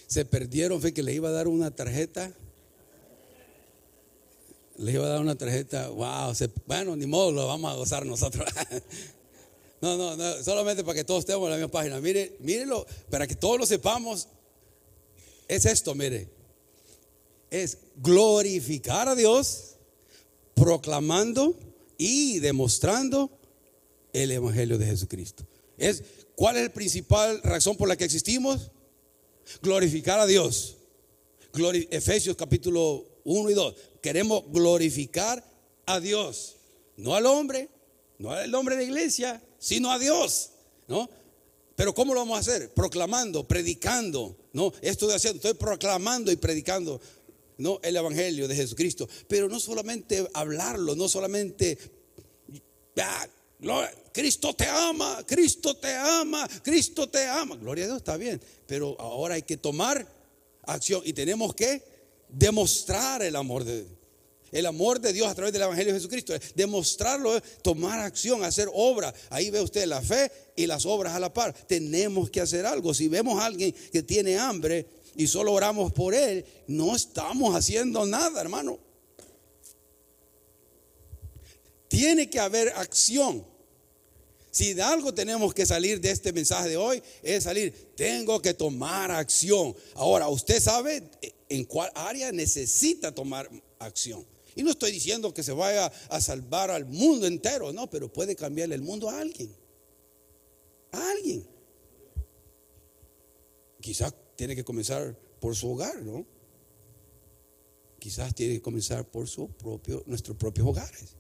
A: Se perdieron, fue que le iba a dar una tarjeta les iba a dar una tarjeta, wow, bueno, ni modo, lo vamos a gozar nosotros. <laughs> no, no, no, solamente para que todos estemos la misma página. Mire, mírenlo, para que todos lo sepamos, es esto, mire. Es glorificar a Dios, proclamando y demostrando el Evangelio de Jesucristo. Es, ¿Cuál es la principal razón por la que existimos? Glorificar a Dios. Efesios capítulo 1 y 2 queremos glorificar a Dios, no al hombre, no al hombre de iglesia, sino a Dios, ¿no? Pero ¿cómo lo vamos a hacer? Proclamando, predicando, ¿no? Esto haciendo, estoy proclamando y predicando, ¿no? El evangelio de Jesucristo, pero no solamente hablarlo, no solamente ah, Cristo te ama, Cristo te ama, Cristo te ama. Gloria a Dios, está bien, pero ahora hay que tomar acción y tenemos que demostrar el amor de el amor de Dios a través del Evangelio de Jesucristo. Demostrarlo, tomar acción, hacer obra. Ahí ve usted la fe y las obras a la par. Tenemos que hacer algo. Si vemos a alguien que tiene hambre y solo oramos por él, no estamos haciendo nada, hermano. Tiene que haber acción. Si de algo tenemos que salir de este mensaje de hoy, es salir, tengo que tomar acción. Ahora, usted sabe en cuál área necesita tomar acción. Y no estoy diciendo que se vaya a salvar al mundo entero, no, pero puede cambiarle el mundo a alguien. A alguien. Quizás tiene que comenzar por su hogar, ¿no? Quizás tiene que comenzar por su propio, nuestros propios hogares.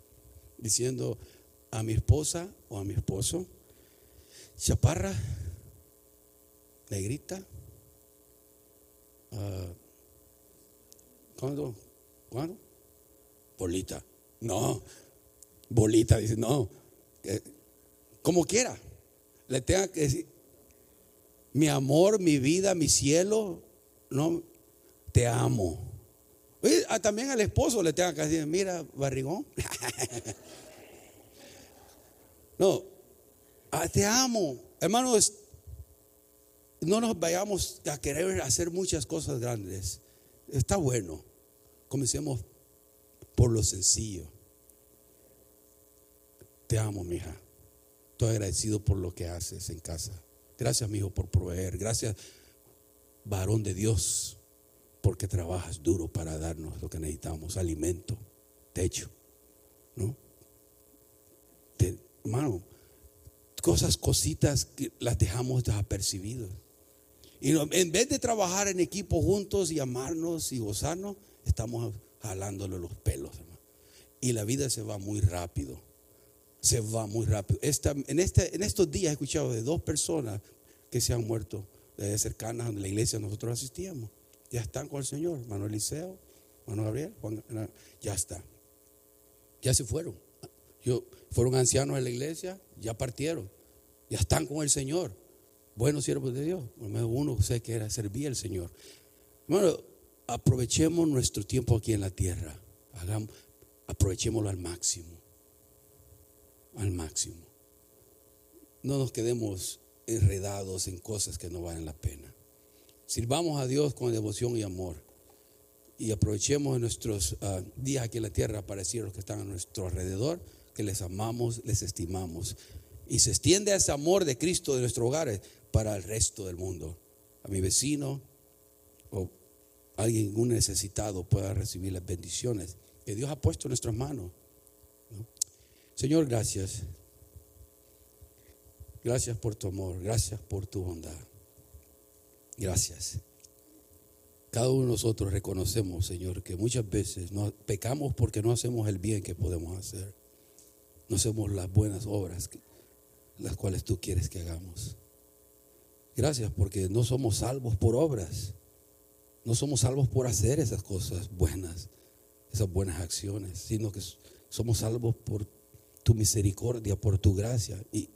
A: Diciendo, a mi esposa o a mi esposo, chaparra, negrita, uh, ¿cuándo? ¿Cuándo? Bolita. No, bolita, dice, no, como quiera, le tenga que decir, mi amor, mi vida, mi cielo, no, te amo. Ah, también al esposo le tenga que decir, mira, barrigón. <laughs> No, ah, te amo. Hermanos, no nos vayamos a querer hacer muchas cosas grandes. Está bueno. Comencemos por lo sencillo. Te amo, mija. Estoy agradecido por lo que haces en casa. Gracias, mi por proveer. Gracias, varón de Dios, porque trabajas duro para darnos lo que necesitamos: alimento, techo. ¿No? Hermano, cosas, cositas que las dejamos desapercibidas. Y en vez de trabajar en equipo juntos y amarnos y gozarnos, estamos jalándole los pelos. Y la vida se va muy rápido. Se va muy rápido. en, este, en estos días he escuchado de dos personas que se han muerto de cercanas donde la iglesia nosotros asistíamos. Ya están con el Señor. Manuel Liceo, Manuel Gabriel, Juan, ya está. Ya se fueron. Yo, fueron ancianos en la iglesia, ya partieron, ya están con el Señor. Buenos siervos de Dios. Uno sé que era servir al Señor. Bueno, aprovechemos nuestro tiempo aquí en la tierra. Hagamos, aprovechémoslo al máximo. Al máximo. No nos quedemos enredados en cosas que no valen la pena. Sirvamos a Dios con devoción y amor. Y aprovechemos nuestros ah, días aquí en la tierra para decir a los que están a nuestro alrededor que les amamos, les estimamos. Y se extiende ese amor de Cristo de nuestros hogares para el resto del mundo. A mi vecino o alguien, un necesitado, pueda recibir las bendiciones que Dios ha puesto en nuestras manos. Señor, gracias. Gracias por tu amor, gracias por tu bondad. Gracias. Cada uno de nosotros reconocemos, Señor, que muchas veces pecamos porque no hacemos el bien que podemos hacer. No hacemos las buenas obras, las cuales tú quieres que hagamos. Gracias porque no somos salvos por obras. No somos salvos por hacer esas cosas buenas, esas buenas acciones, sino que somos salvos por tu misericordia, por tu gracia. Y,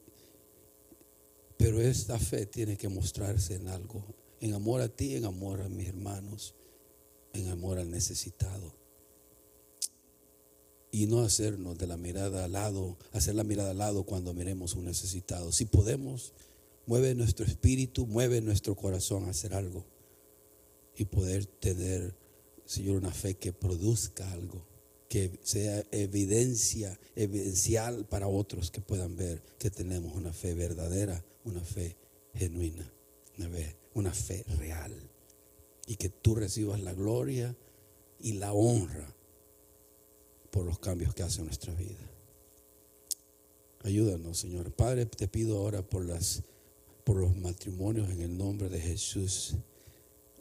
A: pero esta fe tiene que mostrarse en algo, en amor a ti, en amor a mis hermanos, en amor al necesitado. Y no hacernos de la mirada al lado, hacer la mirada al lado cuando miremos un necesitado. Si podemos, mueve nuestro espíritu, mueve nuestro corazón a hacer algo y poder tener, Señor, una fe que produzca algo, que sea evidencia, evidencial para otros que puedan ver que tenemos una fe verdadera, una fe genuina, una fe, real. Y que tú recibas la gloria y la honra por los cambios que hace en nuestra vida. Ayúdanos, Señor. Padre, te pido ahora por las por los matrimonios en el nombre de Jesús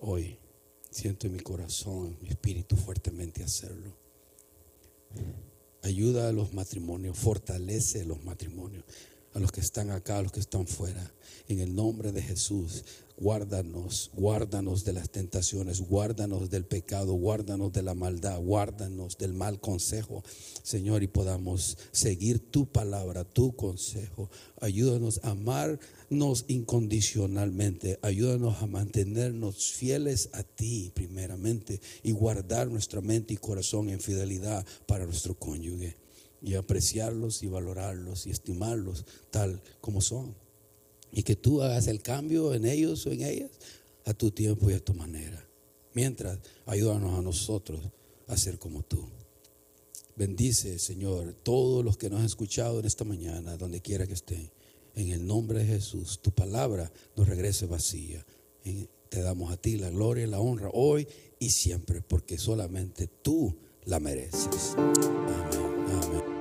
A: hoy. Siento en mi corazón, mi espíritu fuertemente hacerlo. Ayuda a los matrimonios, fortalece los matrimonios, a los que están acá, a los que están fuera. En el nombre de Jesús, guárdanos, guárdanos de las tentaciones, guárdanos del pecado, guárdanos de la maldad, guárdanos del mal consejo, Señor, y podamos seguir tu palabra, tu consejo. Ayúdanos a amarnos incondicionalmente, ayúdanos a mantenernos fieles a ti primeramente y guardar nuestra mente y corazón en fidelidad para nuestro cónyuge y apreciarlos y valorarlos y estimarlos tal como son y que tú hagas el cambio en ellos o en ellas a tu tiempo y a tu manera. Mientras, ayúdanos a nosotros a ser como tú. Bendice, Señor, todos los que nos han escuchado en esta mañana, donde quiera que estén. En el nombre de Jesús, tu palabra nos regrese vacía. Te damos a ti la gloria y la honra hoy y siempre, porque solamente tú la mereces. Amén. Amén.